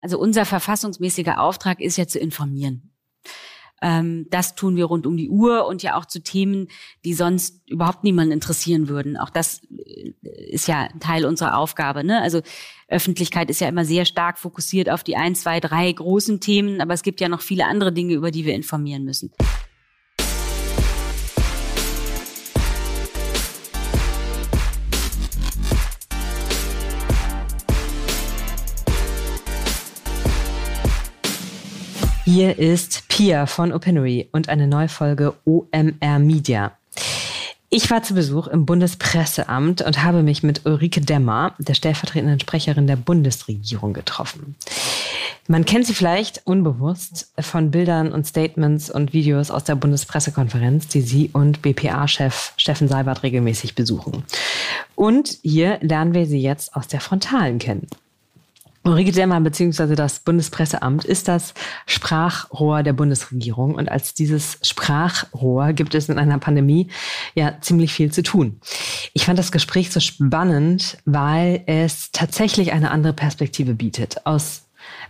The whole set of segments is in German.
Also unser verfassungsmäßiger Auftrag ist ja zu informieren. Ähm, das tun wir rund um die Uhr und ja auch zu Themen, die sonst überhaupt niemanden interessieren würden. Auch das äh, ist ja Teil unserer Aufgabe. Ne? Also Öffentlichkeit ist ja immer sehr stark fokussiert auf die ein, zwei, drei großen Themen, aber es gibt ja noch viele andere Dinge, über die wir informieren müssen. Hier ist Pia von Opinory und eine neue Folge OMR Media. Ich war zu Besuch im Bundespresseamt und habe mich mit Ulrike Demmer, der stellvertretenden Sprecherin der Bundesregierung, getroffen. Man kennt sie vielleicht unbewusst von Bildern und Statements und Videos aus der Bundespressekonferenz, die sie und BPA-Chef Steffen Seibert regelmäßig besuchen. Und hier lernen wir sie jetzt aus der Frontalen kennen. Ulrike Demmer bzw. das Bundespresseamt ist das Sprachrohr der Bundesregierung. Und als dieses Sprachrohr gibt es in einer Pandemie ja ziemlich viel zu tun. Ich fand das Gespräch so spannend, weil es tatsächlich eine andere Perspektive bietet. Aus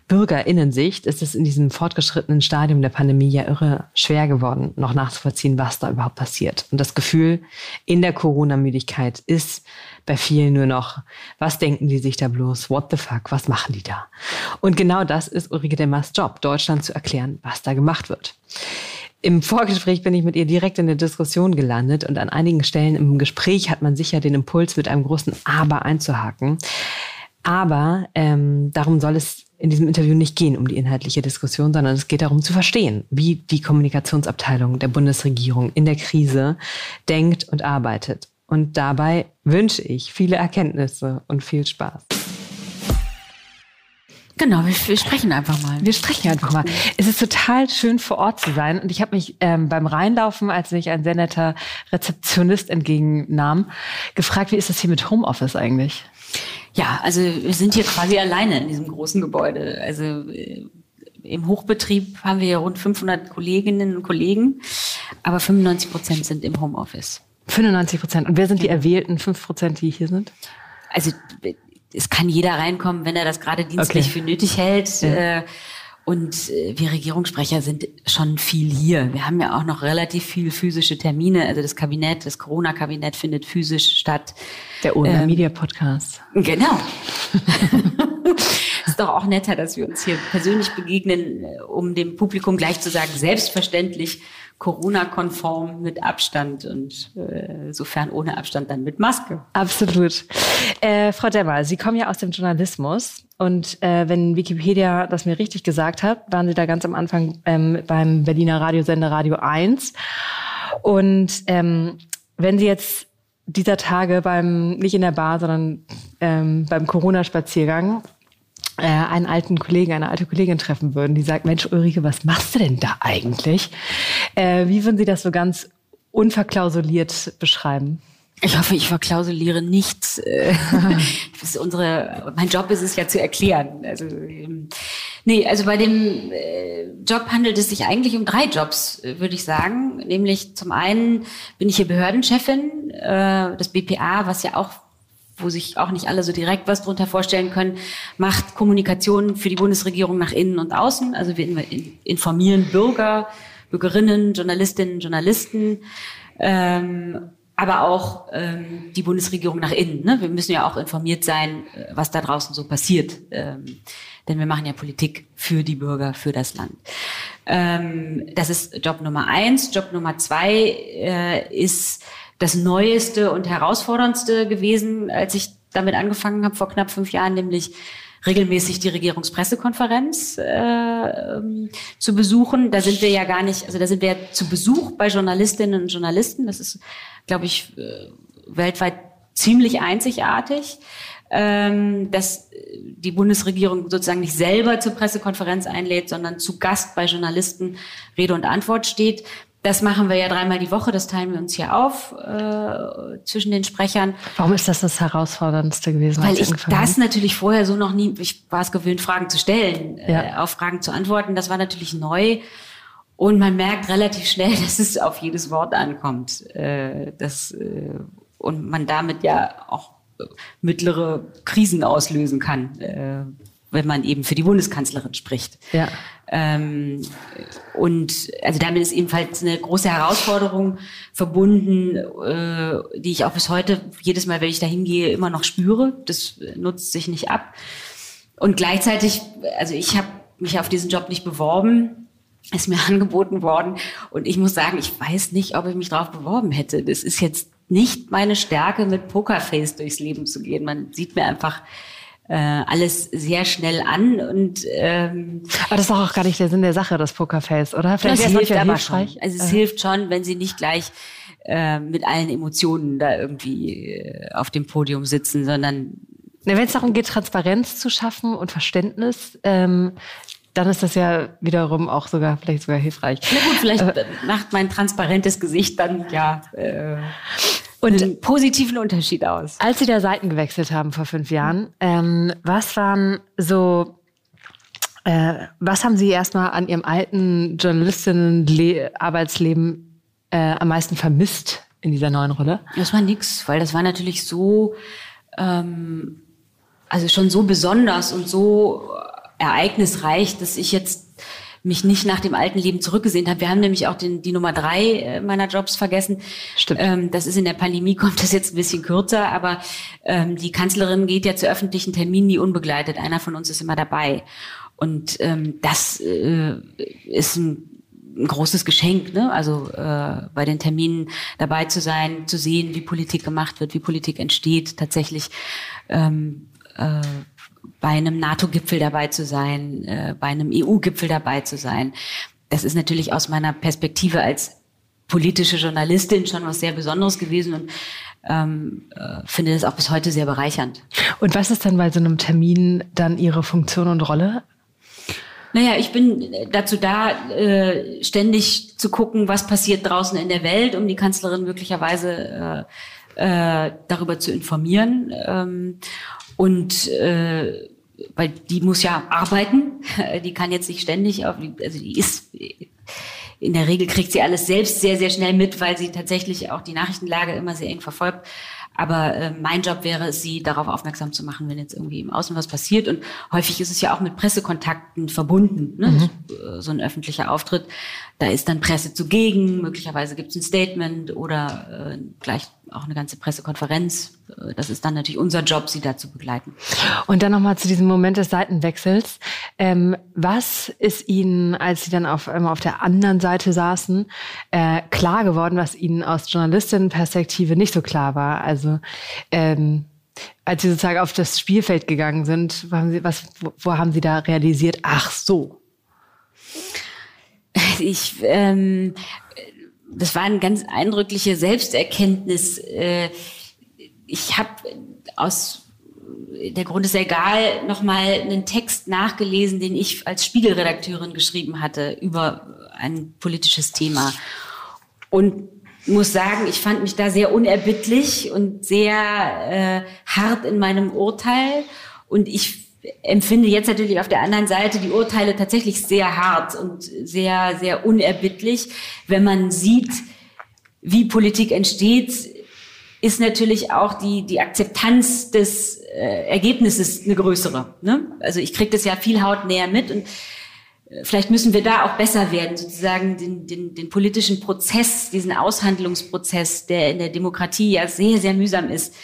Bürgerinnensicht ist es in diesem fortgeschrittenen Stadium der Pandemie ja irre schwer geworden, noch nachzuvollziehen, was da überhaupt passiert. Und das Gefühl in der Corona-Müdigkeit ist bei vielen nur noch, was denken die sich da bloß? What the fuck? Was machen die da? Und genau das ist Ulrike Demmers Job, Deutschland zu erklären, was da gemacht wird. Im Vorgespräch bin ich mit ihr direkt in der Diskussion gelandet und an einigen Stellen im Gespräch hat man sicher den Impuls, mit einem großen Aber einzuhaken. Aber ähm, darum soll es in diesem Interview nicht gehen um die inhaltliche Diskussion, sondern es geht darum zu verstehen, wie die Kommunikationsabteilung der Bundesregierung in der Krise denkt und arbeitet. Und dabei wünsche ich viele Erkenntnisse und viel Spaß. Genau, wir, wir, sprechen einfach mal. Wir sprechen einfach mal. Es ist total schön vor Ort zu sein. Und ich habe mich ähm, beim Reinlaufen, als mich ein sehr netter Rezeptionist entgegennahm, gefragt, wie ist das hier mit Homeoffice eigentlich? Ja, also wir sind hier quasi alleine in diesem großen Gebäude. Also äh, im Hochbetrieb haben wir ja rund 500 Kolleginnen und Kollegen, aber 95 Prozent sind im Homeoffice. 95 Prozent. Und wer sind die erwählten 5 Prozent, die hier sind? Also es kann jeder reinkommen, wenn er das gerade dienstlich okay. für nötig hält. Ja. Äh, und äh, wir Regierungssprecher sind schon viel hier. Wir haben ja auch noch relativ viel physische Termine. Also das Kabinett, das Corona-Kabinett findet physisch statt. Der OMR ähm, Media Podcast. Genau. ist doch auch netter, dass wir uns hier persönlich begegnen, äh, um dem Publikum gleich zu sagen, selbstverständlich Corona-konform mit Abstand und äh, sofern ohne Abstand dann mit Maske. Absolut. Äh, Frau Demmer, Sie kommen ja aus dem Journalismus und äh, wenn Wikipedia das mir richtig gesagt hat, waren Sie da ganz am Anfang ähm, beim Berliner Radiosender Radio 1 und ähm, wenn Sie jetzt dieser Tage beim, nicht in der Bar, sondern ähm, beim Corona-Spaziergang einen alten Kollegen, eine alte Kollegin treffen würden, die sagt, Mensch, Ulrike, was machst du denn da eigentlich? Äh, wie würden Sie das so ganz unverklausuliert beschreiben? Ich hoffe, ich verklausuliere nichts. Äh, unsere, mein Job ist es ja zu erklären. Also, ähm, nee, also bei dem äh, Job handelt es sich eigentlich um drei Jobs, würde ich sagen. Nämlich zum einen bin ich hier Behördenchefin, äh, das BPA, was ja auch wo sich auch nicht alle so direkt was drunter vorstellen können, macht Kommunikation für die Bundesregierung nach innen und außen. Also wir informieren Bürger, Bürgerinnen, Journalistinnen, Journalisten, ähm, aber auch ähm, die Bundesregierung nach innen. Ne? Wir müssen ja auch informiert sein, äh, was da draußen so passiert. Ähm, denn wir machen ja Politik für die Bürger, für das Land. Ähm, das ist Job Nummer eins. Job Nummer zwei äh, ist das Neueste und Herausforderndste gewesen, als ich damit angefangen habe vor knapp fünf Jahren, nämlich regelmäßig die Regierungspressekonferenz äh, ähm, zu besuchen. Da sind wir ja gar nicht, also da sind wir ja zu Besuch bei Journalistinnen und Journalisten. Das ist, glaube ich, äh, weltweit ziemlich einzigartig, ähm, dass die Bundesregierung sozusagen nicht selber zur Pressekonferenz einlädt, sondern zu Gast bei Journalisten Rede und Antwort steht. Das machen wir ja dreimal die Woche, das teilen wir uns hier auf äh, zwischen den Sprechern. Warum ist das das Herausforderndste gewesen? Weil ich das natürlich vorher so noch nie, ich war es gewöhnt, Fragen zu stellen, ja. äh, auf Fragen zu antworten. Das war natürlich neu. Und man merkt relativ schnell, dass es auf jedes Wort ankommt. Äh, das, äh, und man damit ja auch mittlere Krisen auslösen kann. Äh, wenn man eben für die Bundeskanzlerin spricht. Ja. Ähm, und also damit ist ebenfalls eine große Herausforderung verbunden, äh, die ich auch bis heute jedes Mal, wenn ich da hingehe, immer noch spüre. Das nutzt sich nicht ab. Und gleichzeitig, also ich habe mich auf diesen Job nicht beworben, ist mir angeboten worden. Und ich muss sagen, ich weiß nicht, ob ich mich darauf beworben hätte. Das ist jetzt nicht meine Stärke, mit Pokerface durchs Leben zu gehen. Man sieht mir einfach äh, alles sehr schnell an und ähm, aber das ist doch auch gar nicht der Sinn der Sache, das Pokerface, oder? Vielleicht das hilft aber hilfreich. schon. Also es äh. hilft schon, wenn sie nicht gleich äh, mit allen Emotionen da irgendwie äh, auf dem Podium sitzen, sondern wenn es darum geht, Transparenz zu schaffen und Verständnis, ähm, dann ist das ja wiederum auch sogar vielleicht sogar hilfreich. Na gut, vielleicht äh, macht mein transparentes Gesicht dann ja äh, und einen positiven Unterschied aus. Als Sie da Seiten gewechselt haben vor fünf Jahren, ähm, was waren so, äh, was haben Sie erstmal an Ihrem alten Journalistinnen-Arbeitsleben äh, am meisten vermisst in dieser neuen Rolle? Das war nix, weil das war natürlich so, ähm, also schon so besonders und so ereignisreich, dass ich jetzt mich nicht nach dem alten Leben zurückgesehen habe. Wir haben nämlich auch den, die Nummer drei äh, meiner Jobs vergessen. Stimmt. Ähm, das ist in der Pandemie, kommt das jetzt ein bisschen kürzer, aber ähm, die Kanzlerin geht ja zu öffentlichen Terminen nie unbegleitet. Einer von uns ist immer dabei. Und ähm, das äh, ist ein ein großes Geschenk, ne? also äh, bei den Terminen dabei zu sein, zu sehen, wie Politik gemacht wird, wie Politik entsteht, tatsächlich ähm, äh, bei einem NATO-Gipfel dabei zu sein, äh, bei einem EU-Gipfel dabei zu sein. Das ist natürlich aus meiner Perspektive als politische Journalistin schon was sehr Besonderes gewesen und ähm, äh, finde das auch bis heute sehr bereichernd. Und was ist dann bei so einem Termin dann Ihre Funktion und Rolle? Naja, ich bin dazu da, äh, ständig zu gucken, was passiert draußen in der Welt, um die Kanzlerin möglicherweise äh, äh, darüber zu informieren. Ähm, und äh, weil die muss ja arbeiten, die kann jetzt nicht ständig auf, also die ist in der Regel kriegt sie alles selbst sehr, sehr schnell mit, weil sie tatsächlich auch die Nachrichtenlage immer sehr eng verfolgt. Aber äh, mein Job wäre es, sie darauf aufmerksam zu machen, wenn jetzt irgendwie im Außen was passiert. Und häufig ist es ja auch mit Pressekontakten verbunden, ne? Mhm. Äh, so ein öffentlicher Auftritt. Da ist dann Presse zugegen, möglicherweise gibt es ein Statement oder äh, gleich auch eine ganze Pressekonferenz. Äh, das ist dann natürlich unser Job, sie da zu begleiten. Und dann nochmal zu diesem Moment des Seitenwechsels. Ähm, was ist Ihnen, als Sie dann auf, ähm, auf der anderen Seite saßen, äh, klar geworden, was Ihnen aus Journalistinnenperspektive nicht so klar war? Also ähm, als Sie sozusagen auf das Spielfeld gegangen sind, haben Sie, was, wo, wo haben Sie da realisiert, ach so? Ich ähm, das war eine ganz eindrückliche Selbsterkenntnis. Äh, ich habe aus der Grund ist egal, nochmal einen Text nachgelesen, den ich als Spiegelredakteurin geschrieben hatte über ein politisches Thema. Und muss sagen, ich fand mich da sehr unerbittlich und sehr äh, hart in meinem Urteil. Und ich empfinde jetzt natürlich auf der anderen Seite die Urteile tatsächlich sehr hart und sehr, sehr unerbittlich. Wenn man sieht, wie Politik entsteht, ist natürlich auch die, die Akzeptanz des äh, Ergebnisses eine größere. Ne? Also ich kriege das ja viel hautnäher mit und äh, vielleicht müssen wir da auch besser werden, sozusagen den, den, den politischen Prozess, diesen Aushandlungsprozess, der in der Demokratie ja sehr, sehr mühsam ist,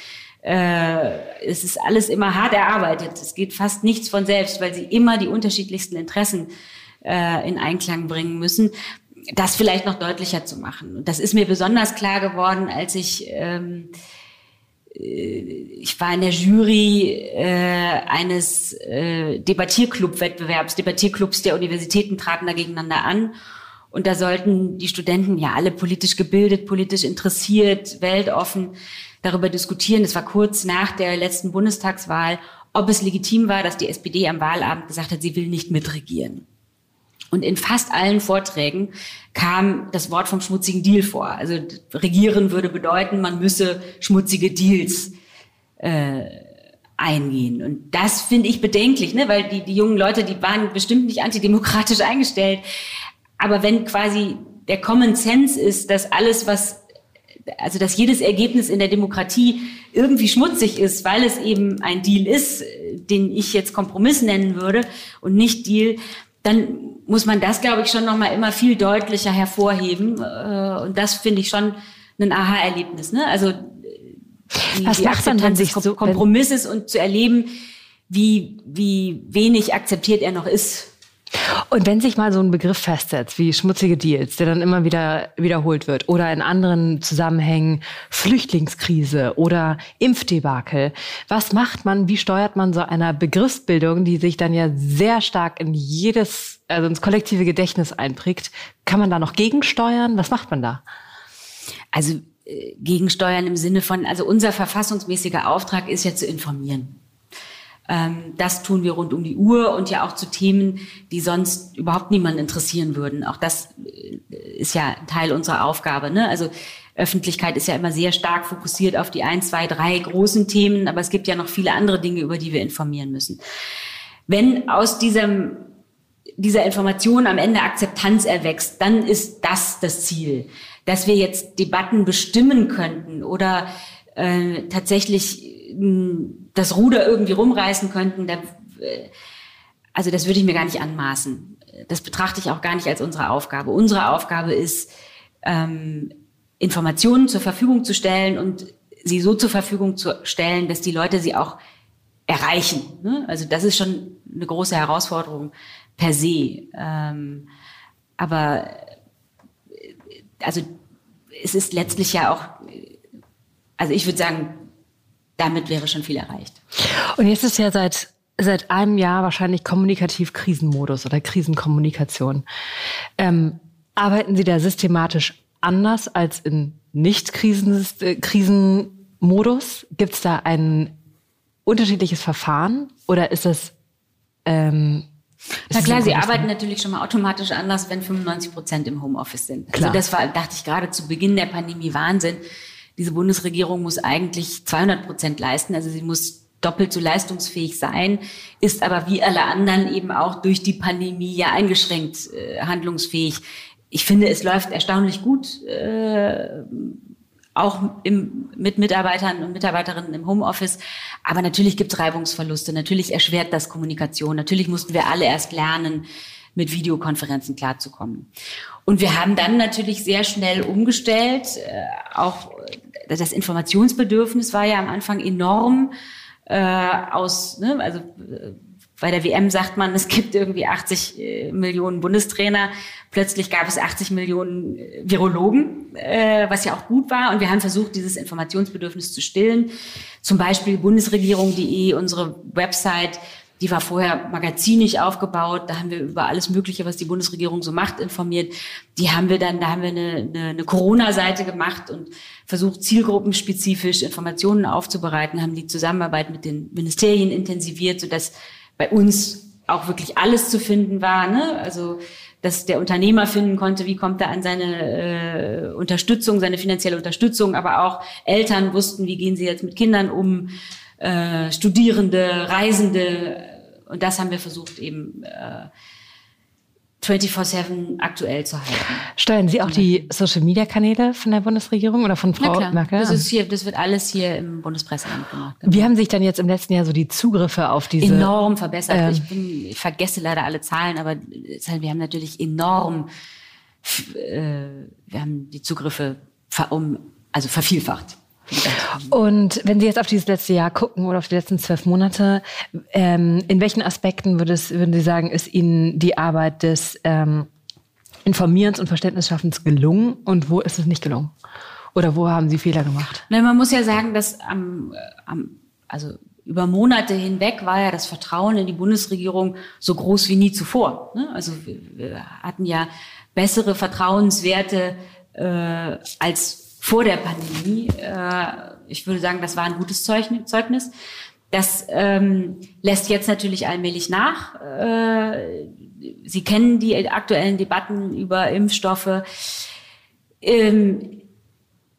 äh, es ist alles immer hart erarbeitet. Es geht fast nichts von selbst, weil sie immer die unterschiedlichsten Interessen äh, in Einklang bringen müssen. Das vielleicht noch deutlicher zu machen. Und das ist mir besonders klar geworden, als ich ähm, äh, ich war in der Jury äh, eines äh, Debattierclub-Wettbewerbs. Debattierclubs der Universitäten traten da gegeneinander an. Und da sollten die Studenten ja alle politisch gebildet, politisch interessiert, weltoffen darüber diskutieren. Das war kurz nach der letzten Bundestagswahl, ob es legitim war, dass die SPD am Wahlabend gesagt hat, sie will nicht mitregieren. Und in fast allen Vorträgen kam das Wort vom schmutzigen Deal vor. Also regieren würde bedeuten, man müsse schmutzige Deals äh, eingehen. Und das finde ich bedenklich, ne? weil die, die jungen Leute, die waren bestimmt nicht antidemokratisch eingestellt. Aber wenn quasi der Common Sense ist, dass alles, was also dass jedes Ergebnis in der Demokratie irgendwie schmutzig ist, weil es eben ein Deal ist, den ich jetzt Kompromiss nennen würde und nicht Deal, dann muss man das, glaube ich, schon noch mal immer viel deutlicher hervorheben. Äh, und das finde ich schon ein Aha-Erlebnis. Ne? Also die, Was die macht man, wenn sich so Kompromisses und zu erleben, wie, wie wenig akzeptiert er noch ist. Und wenn sich mal so ein Begriff festsetzt, wie schmutzige Deals, der dann immer wieder wiederholt wird, oder in anderen Zusammenhängen Flüchtlingskrise oder Impfdebakel, was macht man, wie steuert man so einer Begriffsbildung, die sich dann ja sehr stark in jedes, also ins kollektive Gedächtnis einprägt? Kann man da noch gegensteuern? Was macht man da? Also äh, gegensteuern im Sinne von, also unser verfassungsmäßiger Auftrag ist ja zu informieren. Ähm, das tun wir rund um die Uhr und ja auch zu Themen, die sonst überhaupt niemanden interessieren würden. Auch das äh, ist ja Teil unserer Aufgabe. Ne? Also Öffentlichkeit ist ja immer sehr stark fokussiert auf die ein, zwei, drei großen Themen, aber es gibt ja noch viele andere Dinge, über die wir informieren müssen. Wenn aus diesem dieser Information am Ende Akzeptanz erwächst, dann ist das das Ziel. Dass wir jetzt Debatten bestimmen könnten oder äh, tatsächlich das Ruder irgendwie rumreißen könnten, da, äh, also das würde ich mir gar nicht anmaßen. Das betrachte ich auch gar nicht als unsere Aufgabe. Unsere Aufgabe ist, ähm, Informationen zur Verfügung zu stellen und sie so zur Verfügung zu stellen, dass die Leute sie auch erreichen. Ne? Also das ist schon eine große Herausforderung per se. Ähm, aber äh, also es ist letztlich ja auch, also ich würde sagen, damit wäre schon viel erreicht. Und jetzt ist ja seit seit einem Jahr wahrscheinlich kommunikativ Krisenmodus oder Krisenkommunikation. Ähm, arbeiten Sie da systematisch anders als in Nicht-Krisenmodus? Gibt es da ein unterschiedliches Verfahren oder ist es ähm, na klar, sie arbeiten natürlich schon mal automatisch anders, wenn 95 Prozent im Homeoffice sind. Also klar. Also das war, dachte ich gerade zu Beginn der Pandemie Wahnsinn diese Bundesregierung muss eigentlich 200 Prozent leisten. Also sie muss doppelt so leistungsfähig sein, ist aber wie alle anderen eben auch durch die Pandemie ja eingeschränkt äh, handlungsfähig. Ich finde, es läuft erstaunlich gut, äh, auch im, mit Mitarbeitern und Mitarbeiterinnen im Homeoffice. Aber natürlich gibt es Reibungsverluste, natürlich erschwert das Kommunikation, natürlich mussten wir alle erst lernen, mit Videokonferenzen klarzukommen. Und wir haben dann natürlich sehr schnell umgestellt. Äh, auch das Informationsbedürfnis war ja am Anfang enorm äh, aus, ne, also äh, bei der WM sagt man, es gibt irgendwie 80 äh, Millionen Bundestrainer. Plötzlich gab es 80 Millionen äh, Virologen, äh, was ja auch gut war. Und wir haben versucht, dieses Informationsbedürfnis zu stillen. Zum Beispiel bundesregierung.de, unsere Website, die war vorher magazinig aufgebaut. Da haben wir über alles Mögliche, was die Bundesregierung so macht, informiert. Die haben wir dann, da haben wir eine, eine, eine Corona-Seite gemacht und versucht, zielgruppenspezifisch Informationen aufzubereiten, haben die Zusammenarbeit mit den Ministerien intensiviert, sodass bei uns auch wirklich alles zu finden war. Ne? Also dass der Unternehmer finden konnte, wie kommt er an seine äh, Unterstützung, seine finanzielle Unterstützung, aber auch Eltern wussten, wie gehen sie jetzt mit Kindern um äh, Studierende, Reisende. Und das haben wir versucht eben äh, 24-7 aktuell zu halten. Steuern Sie auch die Social-Media-Kanäle von der Bundesregierung oder von Frau Merkel? Das, ist hier, das wird alles hier im Bundespresseamt gemacht. Wie haben sich dann jetzt im letzten Jahr so die Zugriffe auf diese... Enorm verbessert. Ähm, ich, bin, ich vergesse leider alle Zahlen, aber wir haben natürlich enorm... Äh, wir haben die Zugriffe ver, um, also vervielfacht. Und wenn Sie jetzt auf dieses letzte Jahr gucken oder auf die letzten zwölf Monate, ähm, in welchen Aspekten würde es, würden Sie sagen, ist Ihnen die Arbeit des ähm, Informierens und Verständnisschaffens gelungen und wo ist es nicht gelungen? Oder wo haben Sie Fehler gemacht? Nein, man muss ja sagen, dass am, äh, am also über Monate hinweg war ja das Vertrauen in die Bundesregierung so groß wie nie zuvor. Ne? Also wir hatten ja bessere Vertrauenswerte äh, als vor der Pandemie. Äh, ich würde sagen, das war ein gutes Zeugnis. Das ähm, lässt jetzt natürlich allmählich nach. Äh, Sie kennen die aktuellen Debatten über Impfstoffe. Ähm,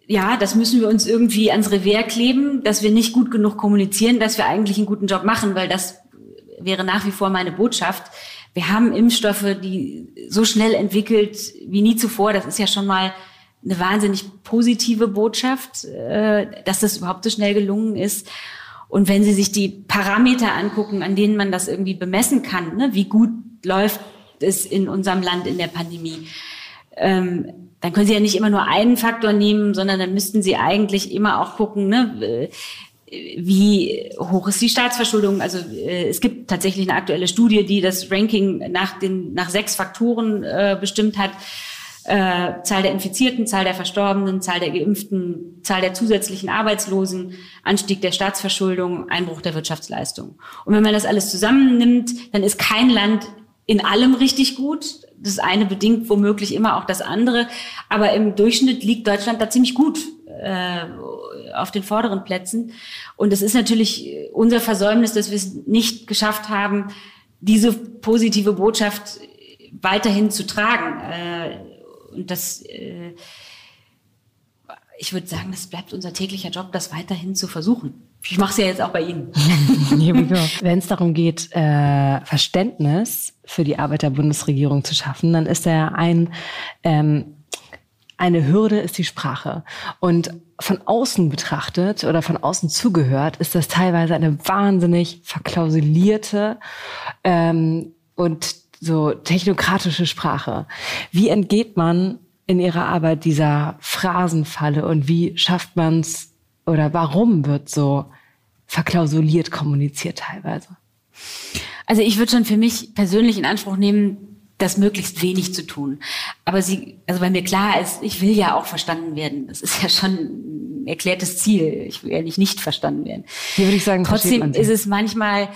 ja, das müssen wir uns irgendwie ans Revier kleben, dass wir nicht gut genug kommunizieren, dass wir eigentlich einen guten Job machen, weil das wäre nach wie vor meine Botschaft. Wir haben Impfstoffe, die so schnell entwickelt wie nie zuvor. Das ist ja schon mal eine wahnsinnig positive Botschaft, äh, dass das überhaupt so schnell gelungen ist. Und wenn Sie sich die Parameter angucken, an denen man das irgendwie bemessen kann, ne, wie gut läuft es in unserem Land in der Pandemie, ähm, dann können Sie ja nicht immer nur einen Faktor nehmen, sondern dann müssten Sie eigentlich immer auch gucken, ne, wie hoch ist die Staatsverschuldung? Also äh, es gibt tatsächlich eine aktuelle Studie, die das Ranking nach, den, nach sechs Faktoren äh, bestimmt hat. Äh, Zahl der Infizierten, Zahl der Verstorbenen, Zahl der Geimpften, Zahl der zusätzlichen Arbeitslosen, Anstieg der Staatsverschuldung, Einbruch der Wirtschaftsleistung. Und wenn man das alles zusammennimmt, dann ist kein Land in allem richtig gut. Das eine bedingt womöglich immer auch das andere. Aber im Durchschnitt liegt Deutschland da ziemlich gut äh, auf den vorderen Plätzen. Und es ist natürlich unser Versäumnis, dass wir es nicht geschafft haben, diese positive Botschaft weiterhin zu tragen. Äh, und das, äh, ich würde sagen, das bleibt unser täglicher Job, das weiterhin zu versuchen. Ich mache es ja jetzt auch bei Ihnen. Wenn es darum geht, äh, Verständnis für die Arbeit der Bundesregierung zu schaffen, dann ist da ein ähm, eine Hürde ist die Sprache. Und von außen betrachtet oder von außen zugehört, ist das teilweise eine wahnsinnig verklausulierte ähm, und so technokratische Sprache. Wie entgeht man in ihrer Arbeit dieser Phrasenfalle und wie schafft man es oder warum wird so verklausuliert kommuniziert teilweise? Also ich würde schon für mich persönlich in Anspruch nehmen, das möglichst wenig zu tun. Aber sie, also bei mir klar ist, ich will ja auch verstanden werden. Das ist ja schon ein erklärtes Ziel. Ich will ja nicht nicht verstanden werden. Hier würde ich sagen, trotzdem ist es manchmal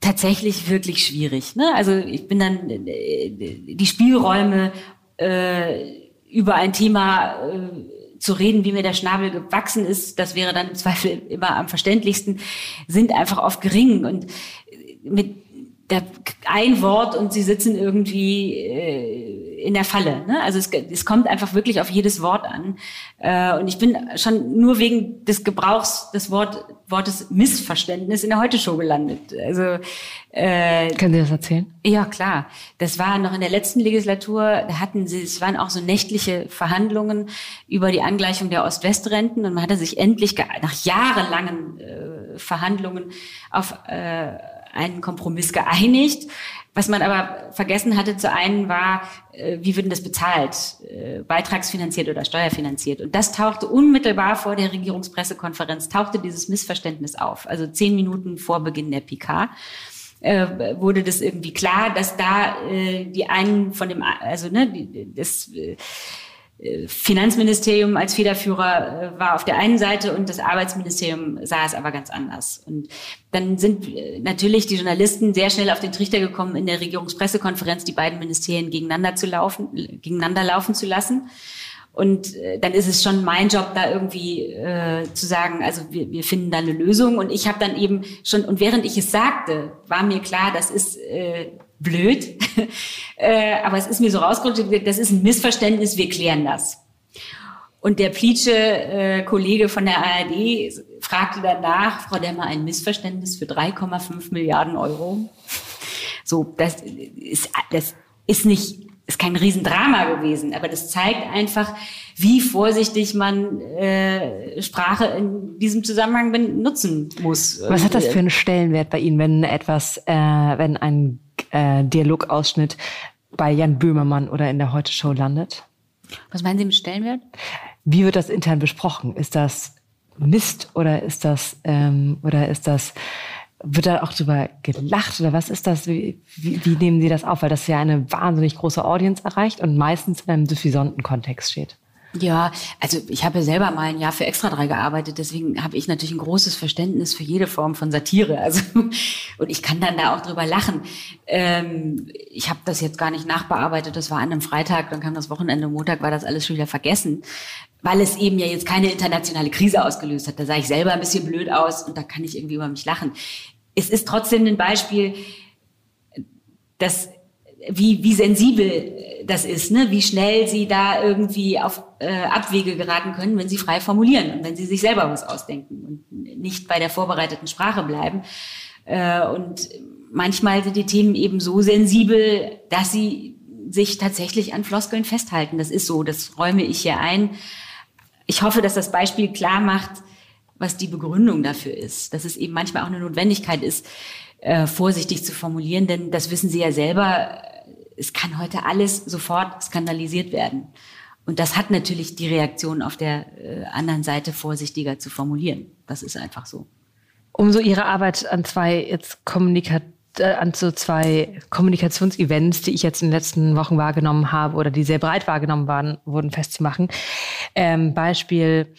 tatsächlich wirklich schwierig. Ne? Also ich bin dann äh, die Spielräume äh, über ein Thema äh, zu reden, wie mir der Schnabel gewachsen ist, das wäre dann im Zweifel immer am verständlichsten, sind einfach oft gering und mit der, ein Wort und sie sitzen irgendwie äh, in der Falle. Ne? Also es, es kommt einfach wirklich auf jedes Wort an. Äh, und ich bin schon nur wegen des Gebrauchs des Wort, Wortes Missverständnis in der Heute-Show gelandet. Also äh, Können Sie das erzählen? Ja, klar. Das war noch in der letzten Legislatur, da hatten sie, es waren auch so nächtliche Verhandlungen über die Angleichung der Ost-West-Renten und man hatte sich endlich nach jahrelangen äh, Verhandlungen auf äh, einen Kompromiss geeinigt. Was man aber vergessen hatte zu einen war, äh, wie wird denn das bezahlt? Äh, beitragsfinanziert oder steuerfinanziert? Und das tauchte unmittelbar vor der Regierungspressekonferenz, tauchte dieses Missverständnis auf. Also zehn Minuten vor Beginn der PK äh, wurde das irgendwie klar, dass da die einen von dem, also ne, das Finanzministerium als Federführer äh, war auf der einen Seite und das Arbeitsministerium sah es aber ganz anders. Und dann sind äh, natürlich die Journalisten sehr schnell auf den Trichter gekommen, in der Regierungspressekonferenz die beiden Ministerien gegeneinander zu laufen, gegeneinander laufen zu lassen. Und äh, dann ist es schon mein Job, da irgendwie äh, zu sagen, also wir, wir finden da eine Lösung. Und ich habe dann eben schon, und während ich es sagte, war mir klar, das ist äh, blöd, äh, aber es ist mir so rausgerutscht, das ist ein Missverständnis, wir klären das. Und der Plitsche äh, Kollege von der ARD fragte danach, Frau Demmer, ein Missverständnis für 3,5 Milliarden Euro. So, das ist, das ist nicht, ist kein Riesendrama gewesen, aber das zeigt einfach, wie vorsichtig man äh, Sprache in diesem Zusammenhang benutzen muss. Was hat das für einen Stellenwert bei Ihnen, wenn etwas, äh, wenn ein äh, Dialogausschnitt bei Jan Böhmermann oder in der Heute-Show landet? Was meinen Sie mit Stellenwert? Wie wird das intern besprochen? Ist das Mist oder ist das ähm, oder ist das wird da auch drüber gelacht oder was ist das? Wie, wie, wie nehmen Sie das auf? Weil das ja eine wahnsinnig große Audience erreicht und meistens in einem suffisonten Kontext steht. Ja, also ich habe selber mal ein Jahr für Extra 3 gearbeitet, deswegen habe ich natürlich ein großes Verständnis für jede Form von Satire. Also und ich kann dann da auch drüber lachen. Ähm, ich habe das jetzt gar nicht nachbearbeitet. Das war an einem Freitag, dann kam das Wochenende, Montag war das alles schon wieder vergessen, weil es eben ja jetzt keine internationale Krise ausgelöst hat. Da sah ich selber ein bisschen blöd aus und da kann ich irgendwie über mich lachen. Es ist trotzdem ein Beispiel, dass wie, wie sensibel das ist, ne? wie schnell sie da irgendwie auf äh, Abwege geraten können, wenn sie frei formulieren und wenn sie sich selber was ausdenken und nicht bei der vorbereiteten Sprache bleiben. Äh, und manchmal sind die Themen eben so sensibel, dass sie sich tatsächlich an Floskeln festhalten. Das ist so, das räume ich hier ein. Ich hoffe, dass das Beispiel klar macht, was die Begründung dafür ist, dass es eben manchmal auch eine Notwendigkeit ist, äh, vorsichtig zu formulieren, denn das wissen Sie ja selber, es kann heute alles sofort skandalisiert werden. Und das hat natürlich die Reaktion auf der äh, anderen Seite vorsichtiger zu formulieren. Das ist einfach so. Um so Ihre Arbeit an zwei jetzt Kommunika äh, an so zwei Kommunikationsevents, die ich jetzt in den letzten Wochen wahrgenommen habe oder die sehr breit wahrgenommen waren, wurden festzumachen. Ähm, Beispiel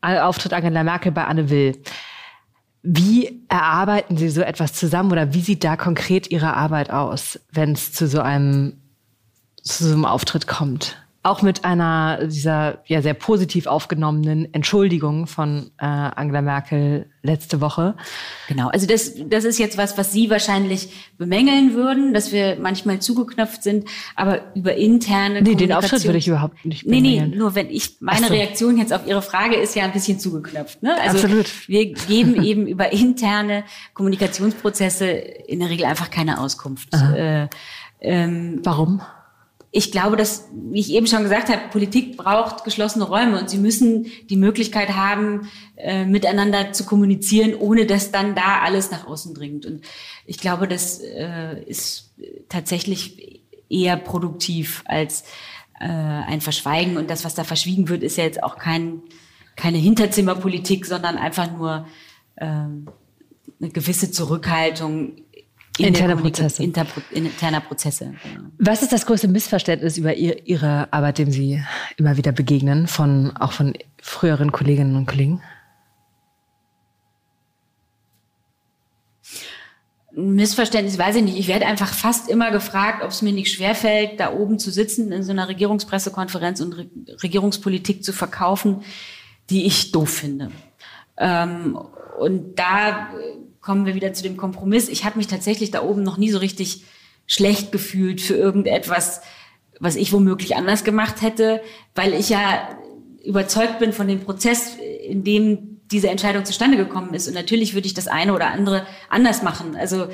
Auftritt Angela Merkel bei Anne Will. Wie erarbeiten Sie so etwas zusammen oder wie sieht da konkret Ihre Arbeit aus, wenn es zu so einem, zu so einem Auftritt kommt? Auch mit einer dieser ja sehr positiv aufgenommenen Entschuldigung von äh, Angela Merkel letzte Woche. Genau, also das, das ist jetzt was, was Sie wahrscheinlich bemängeln würden, dass wir manchmal zugeknöpft sind, aber über interne Nee, den Auftritt würde ich überhaupt nicht bemängeln. Nee, nee, nur wenn ich, meine so. Reaktion jetzt auf Ihre Frage ist ja ein bisschen zugeknöpft. Ne? Also Absolut. wir geben eben über interne Kommunikationsprozesse in der Regel einfach keine Auskunft. Äh, ähm, Warum? Ich glaube, dass, wie ich eben schon gesagt habe, Politik braucht geschlossene Räume und sie müssen die Möglichkeit haben, äh, miteinander zu kommunizieren, ohne dass dann da alles nach außen dringt. Und ich glaube, das äh, ist tatsächlich eher produktiv als äh, ein Verschweigen. Und das, was da verschwiegen wird, ist ja jetzt auch kein, keine Hinterzimmerpolitik, sondern einfach nur äh, eine gewisse Zurückhaltung Interne Prozesse. Inter, interner Prozesse. Genau. Was ist das größte Missverständnis über ihr, Ihre Arbeit, dem Sie immer wieder begegnen, von, auch von früheren Kolleginnen und Kollegen? Missverständnis weiß ich nicht. Ich werde einfach fast immer gefragt, ob es mir nicht schwerfällt, da oben zu sitzen in so einer Regierungspressekonferenz und Re Regierungspolitik zu verkaufen, die ich doof finde. Ähm, und da kommen wir wieder zu dem Kompromiss. Ich habe mich tatsächlich da oben noch nie so richtig schlecht gefühlt für irgendetwas, was ich womöglich anders gemacht hätte, weil ich ja überzeugt bin von dem Prozess, in dem diese Entscheidung zustande gekommen ist. Und natürlich würde ich das eine oder andere anders machen. Also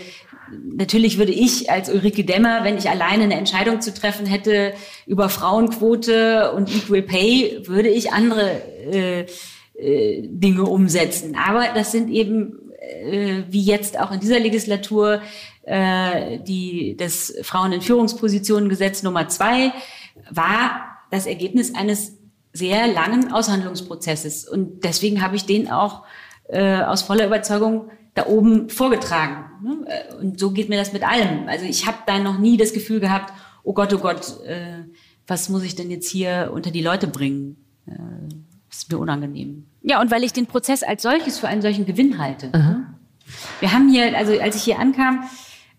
natürlich würde ich als Ulrike Demmer, wenn ich alleine eine Entscheidung zu treffen hätte über Frauenquote und Equal Pay, würde ich andere äh, äh, Dinge umsetzen. Aber das sind eben äh, wie jetzt auch in dieser Legislatur äh, die das Frauen in Führungspositionen Gesetz Nummer zwei war das Ergebnis eines sehr langen Aushandlungsprozesses und deswegen habe ich den auch äh, aus voller Überzeugung da oben vorgetragen. Ne? Und so geht mir das mit allem. Also ich habe da noch nie das Gefühl gehabt, oh Gott, oh Gott, äh, was muss ich denn jetzt hier unter die Leute bringen? Äh, ist mir unangenehm. Ja, und weil ich den Prozess als solches für einen solchen Gewinn halte. Aha. Wir haben hier, also als ich hier ankam,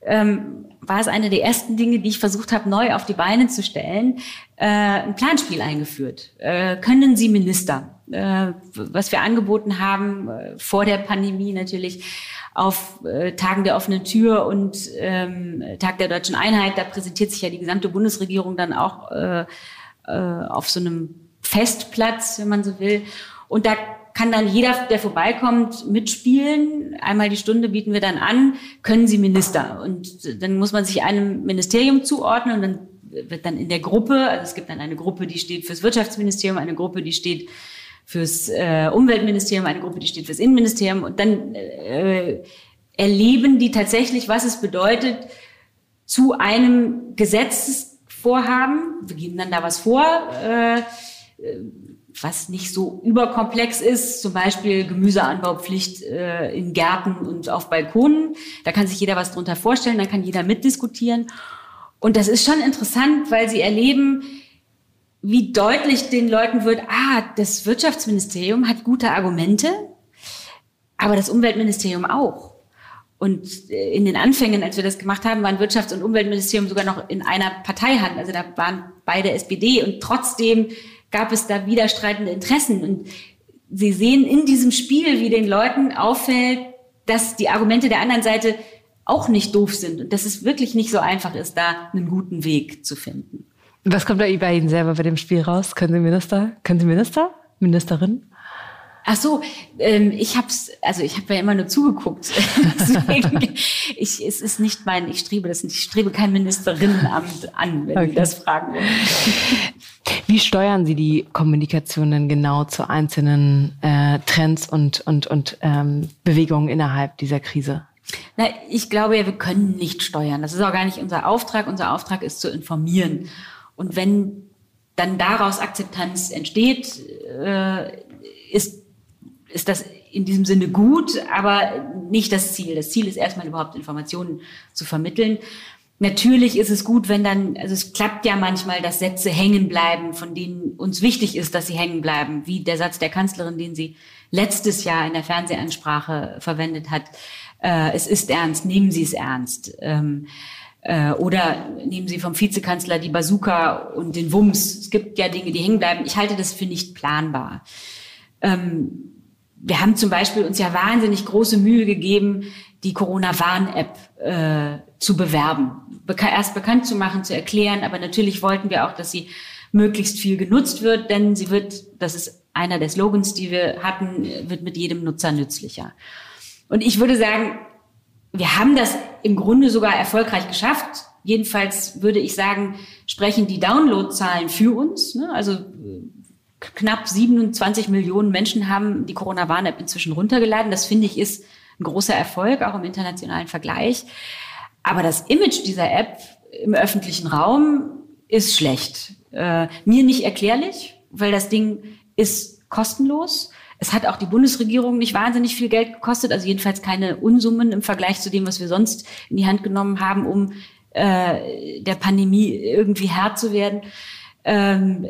ähm, war es eine der ersten Dinge, die ich versucht habe, neu auf die Beine zu stellen, äh, ein Planspiel eingeführt. Äh, können Sie Minister, äh, was wir angeboten haben, äh, vor der Pandemie natürlich, auf äh, Tagen der offenen Tür und ähm, Tag der deutschen Einheit, da präsentiert sich ja die gesamte Bundesregierung dann auch äh, auf so einem Festplatz, wenn man so will. Und da kann dann jeder, der vorbeikommt, mitspielen. Einmal die Stunde bieten wir dann an, können Sie Minister. Und dann muss man sich einem Ministerium zuordnen und dann wird dann in der Gruppe, also es gibt dann eine Gruppe, die steht fürs Wirtschaftsministerium, eine Gruppe, die steht fürs äh, Umweltministerium, eine Gruppe, die steht fürs Innenministerium und dann äh, erleben die tatsächlich, was es bedeutet, zu einem Gesetzesvorhaben, wir geben dann da was vor, äh, was nicht so überkomplex ist, zum Beispiel Gemüseanbaupflicht äh, in Gärten und auf Balkonen. Da kann sich jeder was drunter vorstellen, da kann jeder mitdiskutieren. Und das ist schon interessant, weil sie erleben, wie deutlich den Leuten wird, ah, das Wirtschaftsministerium hat gute Argumente, aber das Umweltministerium auch. Und äh, in den Anfängen, als wir das gemacht haben, waren Wirtschafts- und Umweltministerium sogar noch in einer Parteihand. Also da waren beide SPD und trotzdem gab es da widerstreitende Interessen. Und Sie sehen in diesem Spiel, wie den Leuten auffällt, dass die Argumente der anderen Seite auch nicht doof sind und dass es wirklich nicht so einfach ist, da einen guten Weg zu finden. Was kommt da bei Ihnen selber bei dem Spiel raus? Können Sie Minister? Können Sie Minister? Ministerin? Ach so, ähm, ich hab's, also ich habe ja immer nur zugeguckt. Deswegen, ich, es ist nicht mein, ich strebe das nicht, ich strebe kein Ministerinnenamt an, wenn okay. Sie das fragen wollen. Wie steuern Sie die Kommunikation denn genau zu einzelnen äh, Trends und, und, und ähm, Bewegungen innerhalb dieser Krise? Na, ich glaube ja, wir können nicht steuern. Das ist auch gar nicht unser Auftrag. Unser Auftrag ist zu informieren. Und wenn dann daraus Akzeptanz entsteht, äh, ist ist das in diesem Sinne gut, aber nicht das Ziel. Das Ziel ist erstmal überhaupt Informationen zu vermitteln. Natürlich ist es gut, wenn dann, also es klappt ja manchmal, dass Sätze hängen bleiben, von denen uns wichtig ist, dass sie hängen bleiben, wie der Satz der Kanzlerin, den sie letztes Jahr in der Fernsehansprache verwendet hat. Äh, es ist ernst, nehmen Sie es ernst. Ähm, äh, oder nehmen Sie vom Vizekanzler die Bazooka und den Wumms. Es gibt ja Dinge, die hängen bleiben. Ich halte das für nicht planbar. Ähm, wir haben zum Beispiel uns ja wahnsinnig große Mühe gegeben, die Corona-Warn-App äh, zu bewerben, Beka erst bekannt zu machen, zu erklären. Aber natürlich wollten wir auch, dass sie möglichst viel genutzt wird, denn sie wird, das ist einer der Slogans, die wir hatten, wird mit jedem Nutzer nützlicher. Und ich würde sagen, wir haben das im Grunde sogar erfolgreich geschafft. Jedenfalls würde ich sagen, sprechen die Downloadzahlen für uns. Ne? Also knapp 27 Millionen Menschen haben die Corona-Warn-App inzwischen runtergeladen. Das finde ich ist ein großer Erfolg, auch im internationalen Vergleich. Aber das Image dieser App im öffentlichen Raum ist schlecht. Äh, mir nicht erklärlich, weil das Ding ist kostenlos. Es hat auch die Bundesregierung nicht wahnsinnig viel Geld gekostet, also jedenfalls keine Unsummen im Vergleich zu dem, was wir sonst in die Hand genommen haben, um äh, der Pandemie irgendwie Herr zu werden. Ähm,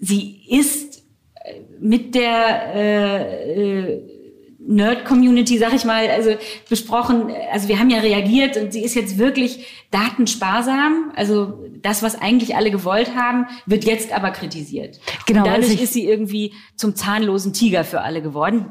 sie ist äh, mit der äh, äh, Nerd-Community, sag ich mal, also besprochen, also wir haben ja reagiert und sie ist jetzt wirklich datensparsam. Also das, was eigentlich alle gewollt haben, wird jetzt aber kritisiert. Genau. Und dadurch ist sie irgendwie zum zahnlosen Tiger für alle geworden.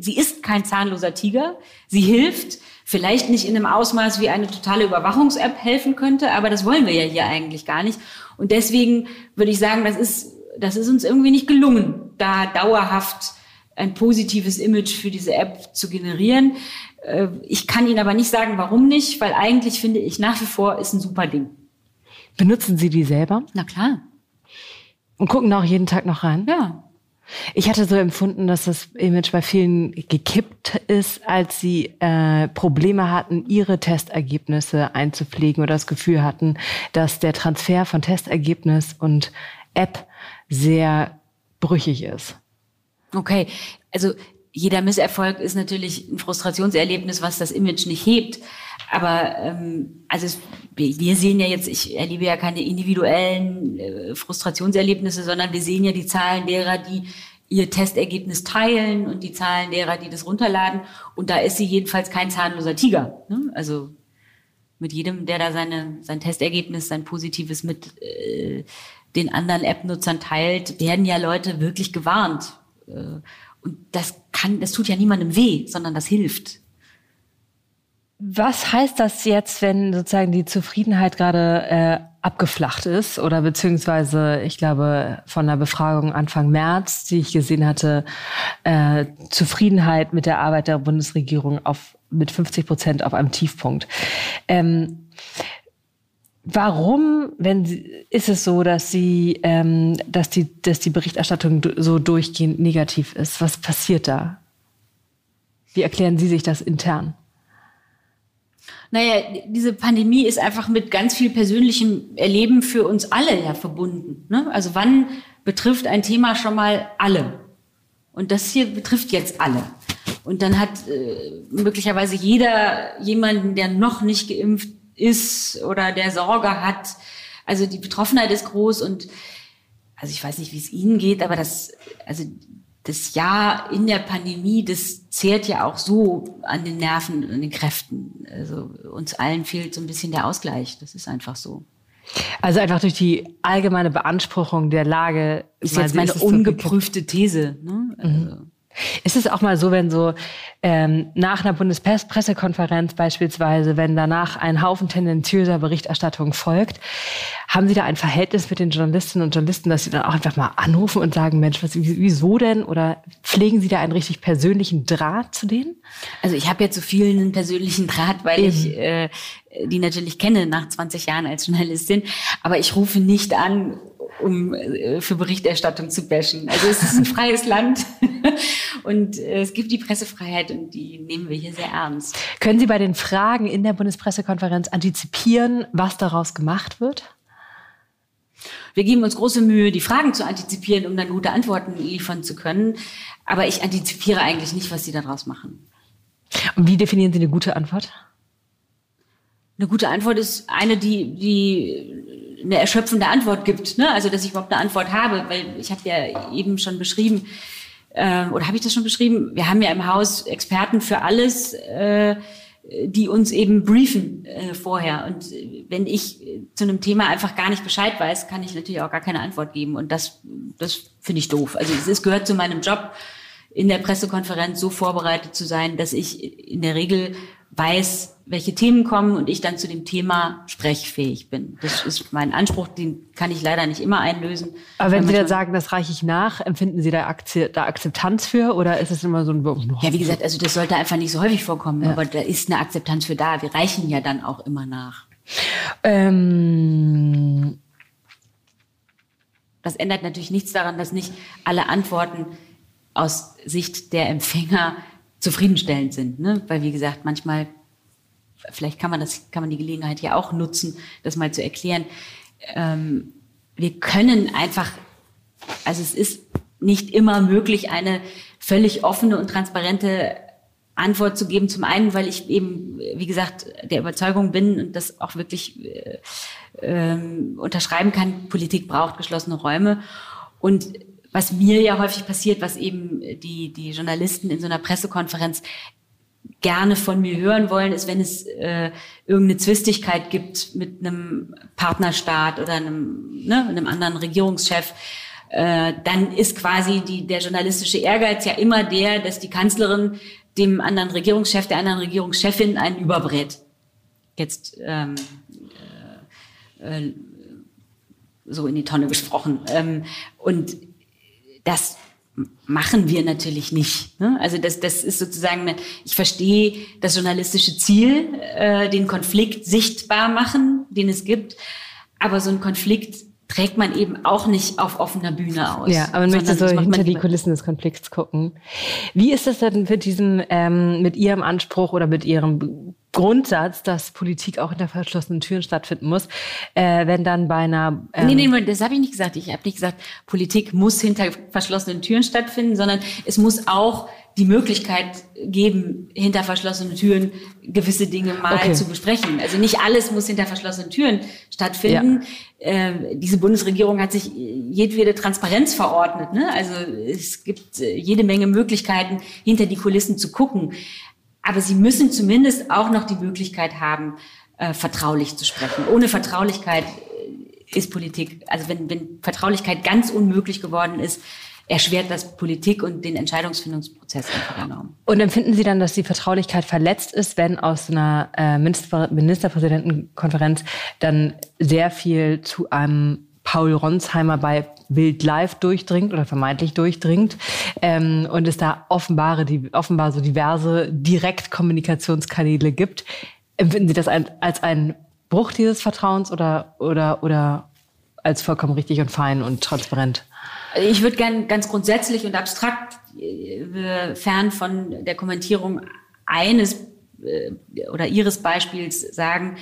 Sie ist kein zahnloser Tiger. Sie hilft. Vielleicht nicht in einem Ausmaß, wie eine totale Überwachungs-App helfen könnte, aber das wollen wir ja hier eigentlich gar nicht. Und deswegen würde ich sagen, das ist das ist uns irgendwie nicht gelungen, da dauerhaft ein positives Image für diese App zu generieren. Äh, ich kann Ihnen aber nicht sagen, warum nicht, weil eigentlich finde ich nach wie vor ist ein super Ding. Benutzen Sie die selber? Na klar. Und gucken da auch jeden Tag noch rein? Ja. Ich hatte so empfunden, dass das Image bei vielen gekippt ist, als sie äh, Probleme hatten, ihre Testergebnisse einzupflegen oder das Gefühl hatten, dass der Transfer von Testergebnis und App sehr brüchig ist. Okay, also jeder Misserfolg ist natürlich ein Frustrationserlebnis, was das Image nicht hebt. Aber ähm, also es, wir sehen ja jetzt, ich erlebe ja keine individuellen äh, Frustrationserlebnisse, sondern wir sehen ja die Zahlen derer, die ihr Testergebnis teilen und die Zahlen derer, die das runterladen. Und da ist sie jedenfalls kein zahnloser Tiger. Ne? Also mit jedem, der da seine, sein Testergebnis, sein positives mit äh, den anderen App-Nutzern teilt, werden ja Leute wirklich gewarnt. Äh, und das kann, das tut ja niemandem weh, sondern das hilft. Was heißt das jetzt, wenn sozusagen die Zufriedenheit gerade äh, abgeflacht ist oder beziehungsweise, ich glaube, von der Befragung Anfang März, die ich gesehen hatte, äh, Zufriedenheit mit der Arbeit der Bundesregierung auf mit 50 Prozent auf einem Tiefpunkt. Ähm, Warum, wenn ist es so, dass sie, ähm, dass die, dass die Berichterstattung so durchgehend negativ ist? Was passiert da? Wie erklären Sie sich das intern? Naja, diese Pandemie ist einfach mit ganz viel persönlichem Erleben für uns alle ja verbunden. Ne? Also wann betrifft ein Thema schon mal alle? Und das hier betrifft jetzt alle. Und dann hat äh, möglicherweise jeder jemanden, der noch nicht geimpft ist oder der Sorge hat. Also die Betroffenheit ist groß und also ich weiß nicht, wie es Ihnen geht, aber das, also das Jahr in der Pandemie, das zehrt ja auch so an den Nerven und den Kräften. Also uns allen fehlt so ein bisschen der Ausgleich. Das ist einfach so. Also einfach durch die allgemeine Beanspruchung der Lage. Ist jetzt meine ungeprüfte These. Ne? Also. Ist es auch mal so, wenn so ähm, nach einer Bundespressekonferenz beispielsweise, wenn danach ein Haufen tendenziöser Berichterstattung folgt, Haben Sie da ein Verhältnis mit den Journalistinnen und Journalisten, dass Sie dann auch einfach mal anrufen und sagen, Mensch, was, wieso denn? Oder pflegen Sie da einen richtig persönlichen Draht zu denen? Also ich habe ja zu vielen einen persönlichen Draht, weil Eben. ich äh, die natürlich kenne nach 20 Jahren als Journalistin. Aber ich rufe nicht an, um äh, für Berichterstattung zu bashen. Also es ist ein freies Land und äh, es gibt die Pressefreiheit und die nehmen wir hier sehr ernst. Können Sie bei den Fragen in der Bundespressekonferenz antizipieren, was daraus gemacht wird? Wir geben uns große Mühe, die Fragen zu antizipieren, um dann gute Antworten liefern zu können. Aber ich antizipiere eigentlich nicht, was Sie daraus machen. Und wie definieren Sie eine gute Antwort? Eine gute Antwort ist eine, die, die eine erschöpfende Antwort gibt. Ne? Also, dass ich überhaupt eine Antwort habe, weil ich habe ja eben schon beschrieben, äh, oder habe ich das schon beschrieben? Wir haben ja im Haus Experten für alles, äh, die uns eben briefen äh, vorher. Und wenn ich zu einem Thema einfach gar nicht Bescheid weiß, kann ich natürlich auch gar keine Antwort geben. Und das, das finde ich doof. Also es gehört zu meinem Job, in der Pressekonferenz so vorbereitet zu sein, dass ich in der Regel weiß, welche Themen kommen und ich dann zu dem Thema sprechfähig bin. Das ist mein Anspruch, den kann ich leider nicht immer einlösen. Aber wenn Sie dann sagen, das reiche ich nach, empfinden Sie da, Akze da Akzeptanz für oder ist es immer so ein... Ja, wie gesagt, also das sollte einfach nicht so häufig vorkommen, ja. aber da ist eine Akzeptanz für da. Wir reichen ja dann auch immer nach. Ähm das ändert natürlich nichts daran, dass nicht alle Antworten aus Sicht der Empfänger zufriedenstellend sind. Ne? Weil, wie gesagt, manchmal, vielleicht kann man das, kann man die Gelegenheit ja auch nutzen, das mal zu erklären. Ähm, wir können einfach, also es ist nicht immer möglich, eine völlig offene und transparente Antwort zu geben. Zum einen, weil ich eben, wie gesagt, der Überzeugung bin und das auch wirklich äh, äh, unterschreiben kann, Politik braucht geschlossene Räume. Und was mir ja häufig passiert, was eben die, die Journalisten in so einer Pressekonferenz gerne von mir hören wollen, ist, wenn es äh, irgendeine Zwistigkeit gibt mit einem Partnerstaat oder einem, ne, einem anderen Regierungschef, äh, dann ist quasi die, der journalistische Ehrgeiz ja immer der, dass die Kanzlerin dem anderen Regierungschef, der anderen Regierungschefin einen überbrät. Jetzt ähm, äh, äh, so in die Tonne gesprochen. Ähm, und das machen wir natürlich nicht. Ne? Also das, das ist sozusagen, ich verstehe das journalistische Ziel, äh, den Konflikt sichtbar machen, den es gibt, aber so ein Konflikt trägt man eben auch nicht auf offener Bühne aus. Ja, aber man möchte so hinter die Kulissen des Konflikts gucken. Wie ist das denn mit diesem, ähm, mit Ihrem Anspruch oder mit Ihrem Grundsatz, dass Politik auch hinter verschlossenen Türen stattfinden muss, äh, wenn dann bei einer... Ähm nee, nee, das habe ich nicht gesagt. Ich habe nicht gesagt, Politik muss hinter verschlossenen Türen stattfinden, sondern es muss auch die Möglichkeit geben, hinter verschlossenen Türen gewisse Dinge mal okay. zu besprechen. Also nicht alles muss hinter verschlossenen Türen stattfinden. Ja. Äh, diese Bundesregierung hat sich jedwede Transparenz verordnet. Ne? Also es gibt äh, jede Menge Möglichkeiten, hinter die Kulissen zu gucken. Aber sie müssen zumindest auch noch die Möglichkeit haben, äh, vertraulich zu sprechen. Ohne Vertraulichkeit äh, ist Politik, also wenn, wenn Vertraulichkeit ganz unmöglich geworden ist, erschwert das Politik und den Entscheidungsfindungsprozess einfach enorm. Und empfinden Sie dann, dass die Vertraulichkeit verletzt ist, wenn aus einer äh, Minister Ministerpräsidentenkonferenz dann sehr viel zu einem Paul Ronsheimer bei Bild Live durchdringt oder vermeintlich durchdringt ähm, und es da offenbare, die, offenbar so diverse Direktkommunikationskanäle gibt. Empfinden Sie das ein, als einen Bruch dieses Vertrauens oder, oder, oder als vollkommen richtig und fein und transparent? Ich würde gern ganz grundsätzlich und abstrakt äh, fern von der Kommentierung eines äh, oder Ihres Beispiels sagen,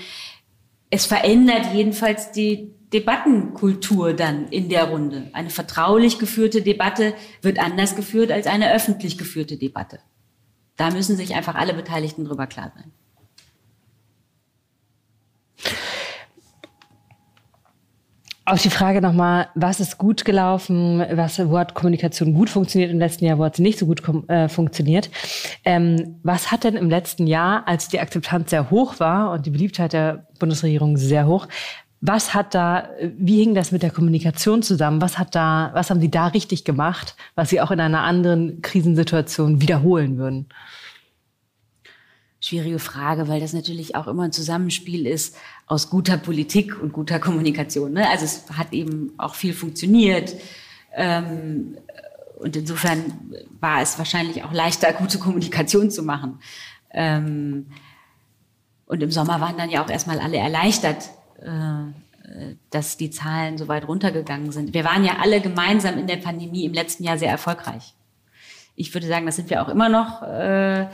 es verändert jedenfalls die Debattenkultur dann in der Runde. Eine vertraulich geführte Debatte wird anders geführt als eine öffentlich geführte Debatte. Da müssen sich einfach alle Beteiligten drüber klar sein. Auf die Frage nochmal, was ist gut gelaufen, was, wo hat Kommunikation gut funktioniert im letzten Jahr, wo hat sie nicht so gut äh, funktioniert. Ähm, was hat denn im letzten Jahr, als die Akzeptanz sehr hoch war und die Beliebtheit der Bundesregierung sehr hoch, was hat da, wie hing das mit der Kommunikation zusammen? Was hat da, was haben Sie da richtig gemacht, was Sie auch in einer anderen Krisensituation wiederholen würden? Schwierige Frage, weil das natürlich auch immer ein Zusammenspiel ist aus guter Politik und guter Kommunikation. Ne? Also es hat eben auch viel funktioniert. Ähm, und insofern war es wahrscheinlich auch leichter, gute Kommunikation zu machen. Ähm, und im Sommer waren dann ja auch erstmal alle erleichtert, äh, dass die Zahlen so weit runtergegangen sind. Wir waren ja alle gemeinsam in der Pandemie im letzten Jahr sehr erfolgreich. Ich würde sagen, das sind wir auch immer noch. Äh,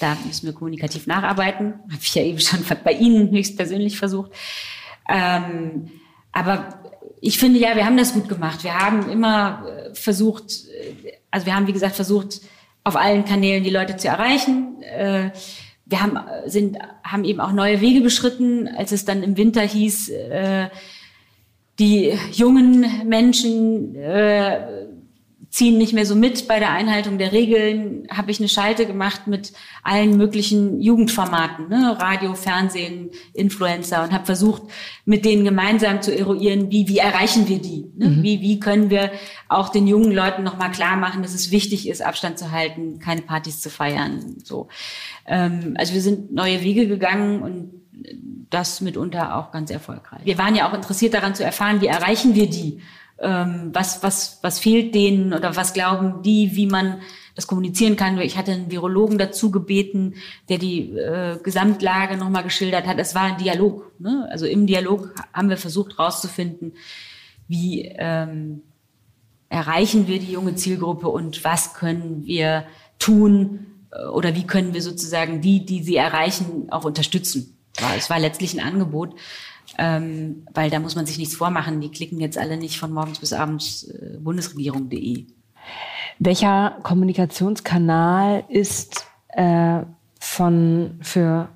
da müssen wir kommunikativ nacharbeiten. Habe ich ja eben schon bei Ihnen höchstpersönlich versucht. Ähm, aber ich finde ja, wir haben das gut gemacht. Wir haben immer äh, versucht, äh, also wir haben, wie gesagt, versucht, auf allen Kanälen die Leute zu erreichen. Äh, wir haben, sind, haben eben auch neue Wege beschritten, als es dann im Winter hieß, die jungen Menschen ziehen nicht mehr so mit bei der Einhaltung der Regeln, habe ich eine Schalte gemacht mit allen möglichen Jugendformaten, ne? Radio, Fernsehen, Influencer und habe versucht, mit denen gemeinsam zu eruieren, wie, wie erreichen wir die? Ne? Mhm. Wie, wie können wir auch den jungen Leuten nochmal klar machen, dass es wichtig ist, Abstand zu halten, keine Partys zu feiern. So. Ähm, also wir sind neue Wege gegangen und das mitunter auch ganz erfolgreich. Wir waren ja auch interessiert daran zu erfahren, wie erreichen wir die? Ähm, was, was, was fehlt denen oder was glauben die, wie man das kommunizieren kann. Ich hatte einen Virologen dazu gebeten, der die äh, Gesamtlage nochmal geschildert hat. Es war ein Dialog. Ne? Also im Dialog haben wir versucht herauszufinden, wie ähm, erreichen wir die junge Zielgruppe und was können wir tun äh, oder wie können wir sozusagen die, die sie erreichen, auch unterstützen. Es war letztlich ein Angebot, ähm, weil da muss man sich nichts vormachen. Die klicken jetzt alle nicht von morgens bis abends äh, bundesregierung.de. Welcher Kommunikationskanal ist äh, von für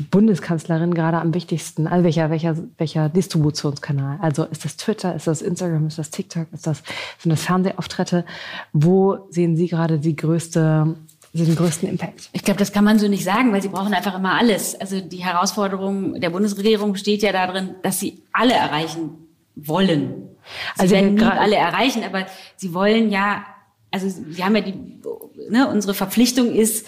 die Bundeskanzlerin gerade am wichtigsten? Also welcher, welcher, welcher Distributionskanal? Also ist das Twitter, ist das Instagram, ist das TikTok, ist das, sind das Fernsehauftritte? Wo sehen Sie gerade die größte den größten Impact? Ich glaube, das kann man so nicht sagen, weil sie brauchen einfach immer alles. Also die Herausforderung der Bundesregierung besteht ja darin, dass sie alle erreichen wollen. Sie also werden nie alle erreichen, aber sie wollen ja, also sie haben ja die, ne, unsere Verpflichtung ist,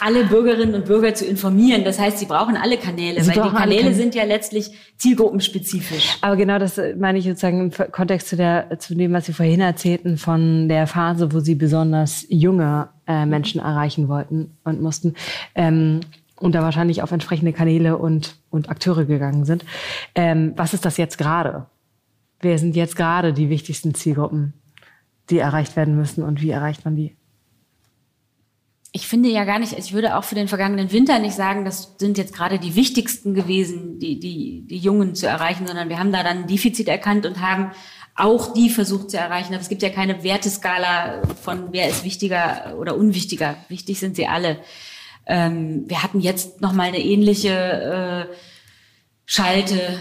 alle Bürgerinnen und Bürger zu informieren. Das heißt, sie brauchen alle Kanäle, sie weil die Kanäle Kan sind ja letztlich zielgruppenspezifisch. Aber genau das äh, meine ich sozusagen im Kontext zu, der, zu dem, was Sie vorhin erzählten, von der Phase, wo Sie besonders junge äh, Menschen erreichen wollten und mussten. Ähm, und da wahrscheinlich auf entsprechende Kanäle und, und Akteure gegangen sind. Ähm, was ist das jetzt gerade? Wer sind jetzt gerade die wichtigsten Zielgruppen, die erreicht werden müssen und wie erreicht man die? Ich finde ja gar nicht, ich würde auch für den vergangenen Winter nicht sagen, das sind jetzt gerade die wichtigsten gewesen, die, die, die Jungen zu erreichen, sondern wir haben da dann ein Defizit erkannt und haben auch die versucht zu erreichen. Aber es gibt ja keine Werteskala von wer ist wichtiger oder unwichtiger. Wichtig sind sie alle. Ähm, wir hatten jetzt noch mal eine ähnliche äh, schalte,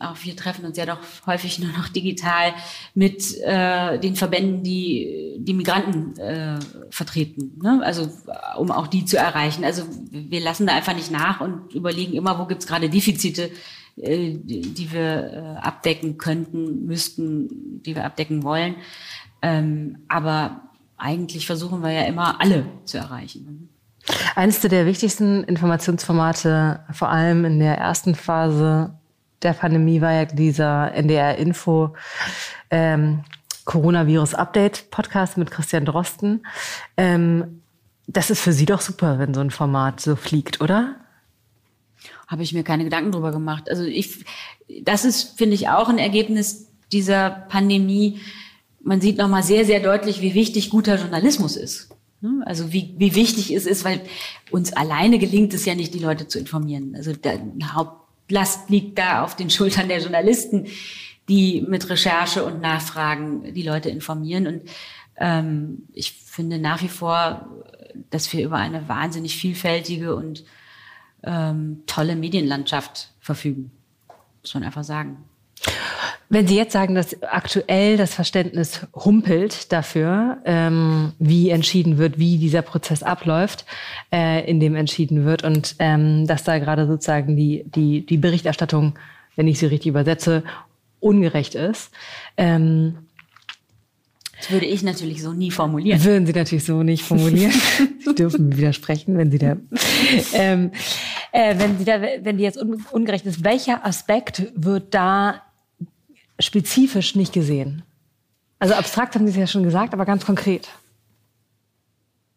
auch wir treffen uns ja doch häufig nur noch digital mit äh, den Verbänden, die die Migranten äh, vertreten, ne? also um auch die zu erreichen. Also wir lassen da einfach nicht nach und überlegen immer, wo gibt's gerade Defizite, äh, die, die wir äh, abdecken könnten, müssten, die wir abdecken wollen. Ähm, aber eigentlich versuchen wir ja immer alle zu erreichen. Eines der wichtigsten Informationsformate, vor allem in der ersten Phase der Pandemie, war ja dieser NDR-Info ähm, Coronavirus-Update-Podcast mit Christian Drosten. Ähm, das ist für Sie doch super, wenn so ein Format so fliegt, oder? Habe ich mir keine Gedanken drüber gemacht. Also ich, das ist, finde ich, auch ein Ergebnis dieser Pandemie. Man sieht nochmal sehr, sehr deutlich, wie wichtig guter Journalismus ist. Ne? Also wie, wie wichtig es ist, weil uns alleine gelingt es ja nicht, die Leute zu informieren. Also der Hauptlast liegt da auf den Schultern der Journalisten, die mit Recherche und Nachfragen die Leute informieren. Und ähm, ich finde nach wie vor, dass wir über eine wahnsinnig vielfältige und ähm, tolle Medienlandschaft verfügen. Muss man einfach sagen. Wenn Sie jetzt sagen, dass aktuell das Verständnis humpelt dafür, ähm, wie entschieden wird, wie dieser Prozess abläuft, äh, in dem entschieden wird und ähm, dass da gerade sozusagen die, die, die Berichterstattung, wenn ich sie richtig übersetze, ungerecht ist. Ähm, Das würde ich natürlich so nie formulieren. Würden Sie natürlich so nicht formulieren. Sie dürfen widersprechen, wenn Sie da, ähm, äh, wenn Sie da, wenn die jetzt un ungerecht ist. Welcher Aspekt wird da spezifisch nicht gesehen? Also abstrakt haben Sie es ja schon gesagt, aber ganz konkret.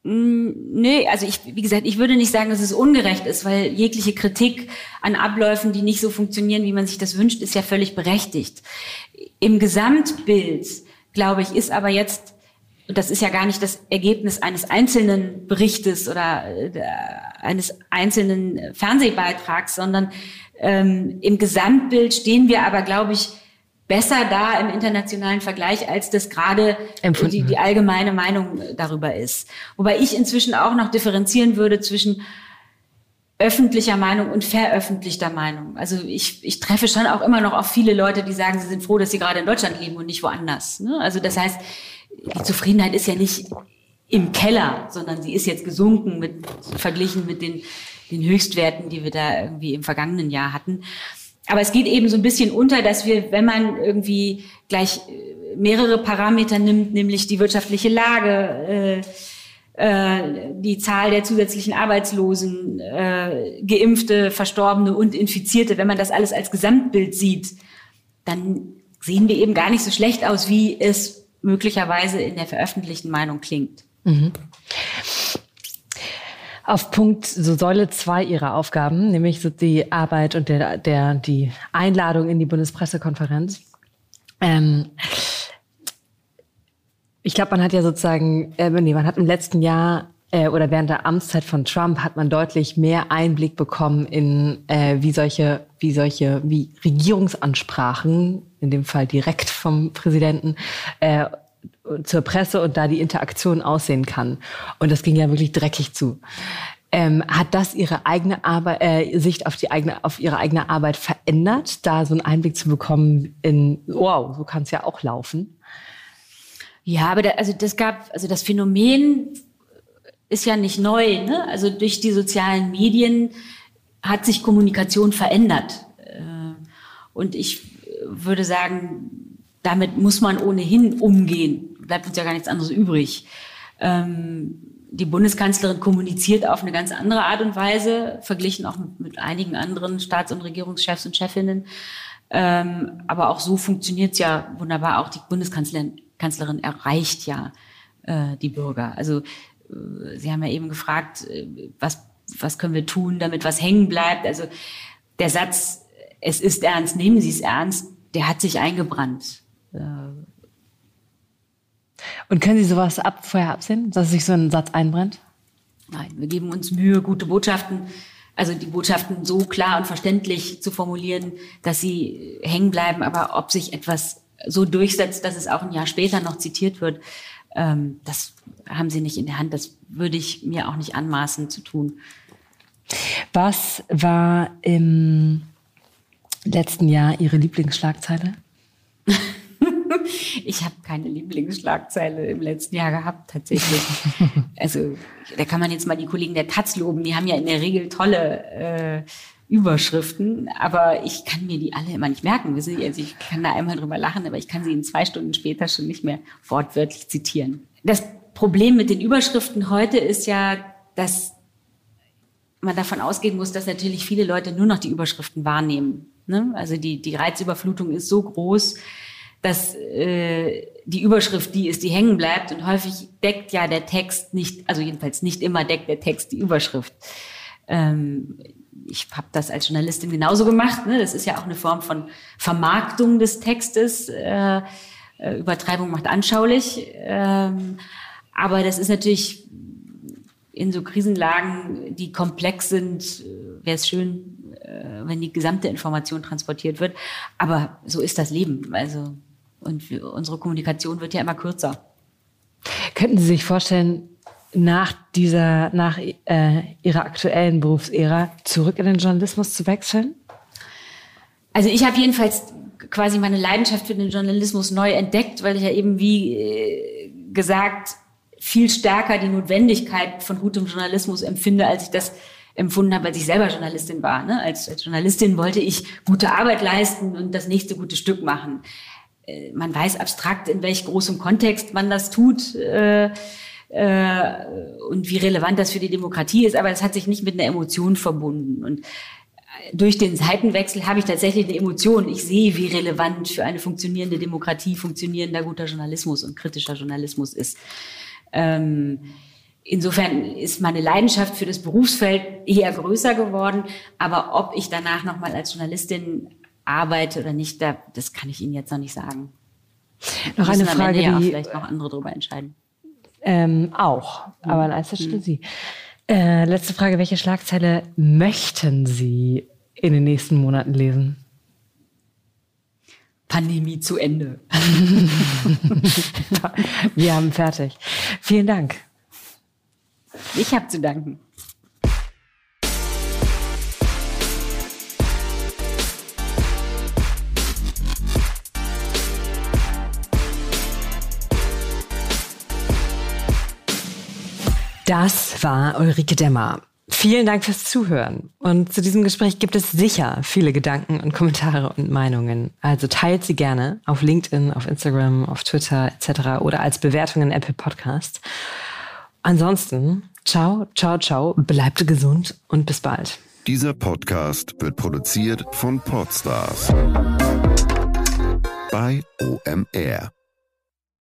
Mm, nee, also ich, wie gesagt, ich würde nicht sagen, dass es ungerecht ist, weil jegliche Kritik an Abläufen, die nicht so funktionieren, wie man sich das wünscht, ist ja völlig berechtigt. Im Gesamtbild, glaube ich, ist aber jetzt, und das ist ja gar nicht das Ergebnis eines einzelnen Berichtes oder äh, eines einzelnen Fernsehbeitrags, sondern ähm, im Gesamtbild stehen wir aber, glaube ich, besser da im internationalen Vergleich, als das gerade die, die allgemeine Meinung darüber ist. Wobei ich inzwischen auch noch differenzieren würde zwischen öffentlicher Meinung und veröffentlichter Meinung. Also ich, ich treffe schon auch immer noch auf viele Leute, die sagen, sie sind froh, dass sie gerade in Deutschland leben und nicht woanders. Ne? Also das heißt, die Zufriedenheit ist ja nicht im Keller, sondern sie ist jetzt gesunken mit, verglichen mit den, den Höchstwerten, die wir da irgendwie im vergangenen Jahr hatten aber es geht eben so ein bisschen unter, dass wir, wenn man irgendwie gleich äh, mehrere Parameter nimmt, nämlich die wirtschaftliche Lage, äh, äh, die Zahl der zusätzlichen Arbeitslosen, äh, Geimpfte, Verstorbene und Infizierte, wenn man das alles als Gesamtbild sieht, dann sehen wir eben gar nicht so schlecht aus, wie es möglicherweise in der veröffentlichten Meinung klingt. Mhm auf Punkt so Säule zwei ihrer Aufgaben, nämlich so die Arbeit und der, der, die Einladung in die Bundespressekonferenz. Ähm, ich glaube, man hat ja sozusagen, äh, nee, man hat im letzten Jahr äh, oder während der Amtszeit von Trump hat man deutlich mehr Einblick bekommen in äh, wie solche, wie solche, wie Regierungsansprachen, in dem Fall direkt vom Präsidenten, äh, zur Presse und da die Interaktion aussehen kann. Und das ging ja wirklich dreckig zu. Ähm, hat das ihre eigene Arbeit, äh, Sicht auf die eigene, auf ihre eigene Arbeit verändert, da so einen Einblick zu bekommen in, wow, so kann es ja auch laufen? Ja, aber da, also das gab, also das Phänomen ist ja nicht neu. Ne? Also durch die sozialen Medien hat sich Kommunikation verändert. Äh, und ich würde sagen, damit muss man ohnehin umgehen bleibt uns ja gar nichts anderes übrig. Ähm, die Bundeskanzlerin kommuniziert auf eine ganz andere Art und Weise, verglichen auch mit, mit einigen anderen Staats- und Regierungschefs und Chefinnen. Ähm, aber auch so funktioniert es ja wunderbar. Auch die Bundeskanzlerin Kanzlerin erreicht ja äh, die Bürger. Also äh, Sie haben ja eben gefragt, äh, was, was können wir tun, damit was hängen bleibt. Also der Satz, es ist ernst, nehmen Sie es ernst, der hat sich eingebrannt. Äh, und können Sie sowas ab, vorher absehen, dass sich so ein Satz einbrennt? Nein, wir geben uns Mühe, gute Botschaften, also die Botschaften so klar und verständlich zu formulieren, dass sie hängen bleiben. Aber ob sich etwas so durchsetzt, dass es auch ein Jahr später noch zitiert wird, ähm, das haben Sie nicht in der Hand. Das würde ich mir auch nicht anmaßen zu tun. Was war im letzten Jahr Ihre Lieblingsschlagzeile? ich habe keine Lieblingsschlagzeile im letzten Jahr gehabt, tatsächlich. also da kann man jetzt mal die Kollegen der Taz loben, die haben ja in der Regel tolle äh, Überschriften, aber ich kann mir die alle immer nicht merken. Wissen Sie, also ich kann da einmal drüber lachen, aber ich kann sie in zwei Stunden später schon nicht mehr wortwörtlich zitieren. Das Problem mit den Überschriften heute ist ja, dass man davon ausgehen muss, dass natürlich viele Leute nur noch die Überschriften wahrnehmen. Ne? Also die, die Reizüberflutung ist so groß, dass äh, die Überschrift die ist, die hängen bleibt. Und häufig deckt ja der Text nicht, also jedenfalls nicht immer deckt der Text die Überschrift. Ähm, ich habe das als Journalistin genauso gemacht. Ne? Das ist ja auch eine Form von Vermarktung des Textes. Äh, äh Übertreibung macht anschaulich. Ähm, aber das ist natürlich in so Krisenlagen, die komplex sind, äh, wäre es schön, äh, wenn die gesamte Information transportiert wird. Aber so ist das Leben. Also und wir, unsere Kommunikation wird ja immer kürzer. Könnten Sie sich vorstellen, nach dieser, nach äh, Ihrer aktuellen Berufsära zurück in den Journalismus zu wechseln? Also ich habe jedenfalls quasi meine Leidenschaft für den Journalismus neu entdeckt, weil ich ja eben wie äh, gesagt viel stärker die Notwendigkeit von gutem Journalismus empfinde, als ich das empfunden habe, als ich selber Journalistin war. Ne? Als, als Journalistin wollte ich gute Arbeit leisten und das nächste gute Stück machen man weiß abstrakt, in welch großem Kontext man das tut. Äh, äh, und wie relevant das für die Demokratie ist, aber es hat sich nicht mit einer Emotion verbunden. Und durch den Seitenwechsel habe ich tatsächlich eine Emotion. Ich sehe, wie relevant für eine funktionierende Demokratie funktionierender guter Journalismus und kritischer Journalismus ist. Ähm, insofern ist meine Leidenschaft für das Berufsfeld eher größer geworden. Aber ob ich danach nochmal als Journalistin arbeite oder nicht, da, das kann ich Ihnen jetzt noch nicht sagen. Noch eine Frage, die vielleicht noch andere darüber entscheiden. Ähm, auch, aber an erster Stelle Sie. Äh, letzte Frage, welche Schlagzeile möchten Sie in den nächsten Monaten lesen? Pandemie zu Ende. Wir haben fertig. Vielen Dank. Ich habe zu danken. Das war Ulrike Demmer. Vielen Dank fürs Zuhören. Und zu diesem Gespräch gibt es sicher viele Gedanken und Kommentare und Meinungen. Also teilt sie gerne auf LinkedIn, auf Instagram, auf Twitter etc. oder als Bewertung in Apple Podcast. Ansonsten, ciao, ciao, ciao, bleibt gesund und bis bald. Dieser Podcast wird produziert von Podstars bei OMR.